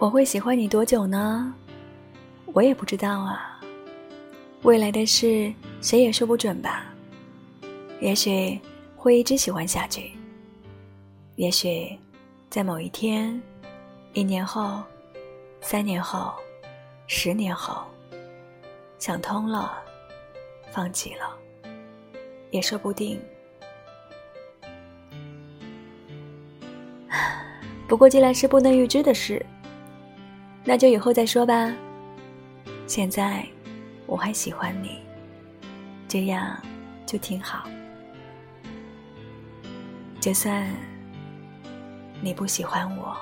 我会喜欢你多久呢？我也不知道啊。未来的事谁也说不准吧。也许会一直喜欢下去。也许在某一天，一年后，三年后，十年后，想通了，放弃了，也说不定。不过既然是不能预知的事。那就以后再说吧。现在我还喜欢你，这样就挺好。就算你不喜欢我。